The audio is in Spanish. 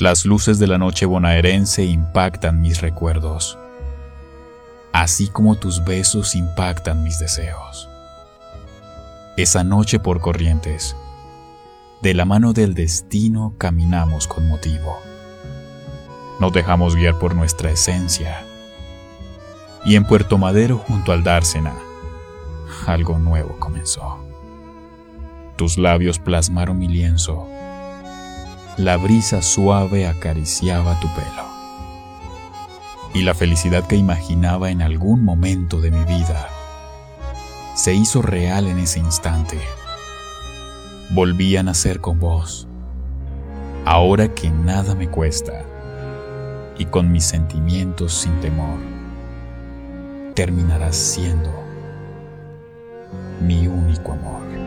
Las luces de la noche bonaerense impactan mis recuerdos, así como tus besos impactan mis deseos. Esa noche por corrientes, de la mano del destino caminamos con motivo. Nos dejamos guiar por nuestra esencia. Y en Puerto Madero junto al Dársena, algo nuevo comenzó. Tus labios plasmaron mi lienzo. La brisa suave acariciaba tu pelo. Y la felicidad que imaginaba en algún momento de mi vida se hizo real en ese instante. Volví a nacer con vos, ahora que nada me cuesta, y con mis sentimientos sin temor, terminarás siendo mi único amor.